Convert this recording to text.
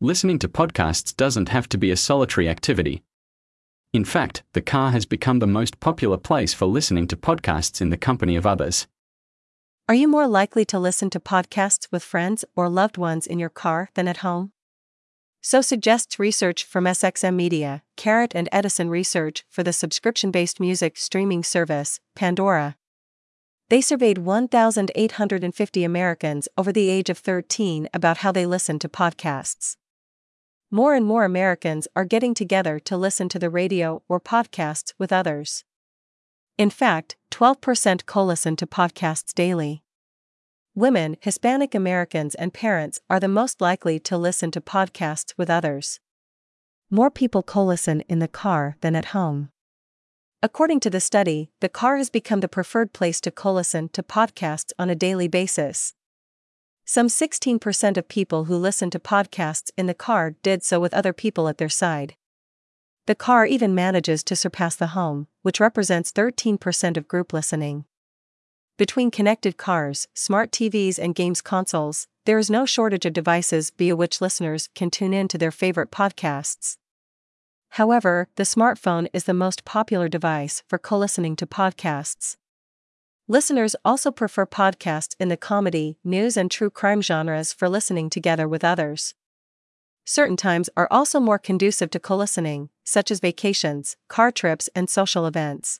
Listening to podcasts doesn't have to be a solitary activity. In fact, the car has become the most popular place for listening to podcasts in the company of others. Are you more likely to listen to podcasts with friends or loved ones in your car than at home? So suggests research from SXM Media, Carat and Edison Research for the subscription based music streaming service, Pandora. They surveyed 1,850 Americans over the age of 13 about how they listen to podcasts. More and more Americans are getting together to listen to the radio or podcasts with others. In fact, 12% co listen to podcasts daily. Women, Hispanic Americans, and parents are the most likely to listen to podcasts with others. More people co listen in the car than at home. According to the study, the car has become the preferred place to co listen to podcasts on a daily basis. Some 16% of people who listen to podcasts in the car did so with other people at their side. The car even manages to surpass the home, which represents 13% of group listening. Between connected cars, smart TVs, and games consoles, there is no shortage of devices via which listeners can tune in to their favorite podcasts. However, the smartphone is the most popular device for co listening to podcasts. Listeners also prefer podcasts in the comedy, news, and true crime genres for listening together with others. Certain times are also more conducive to co listening, such as vacations, car trips, and social events.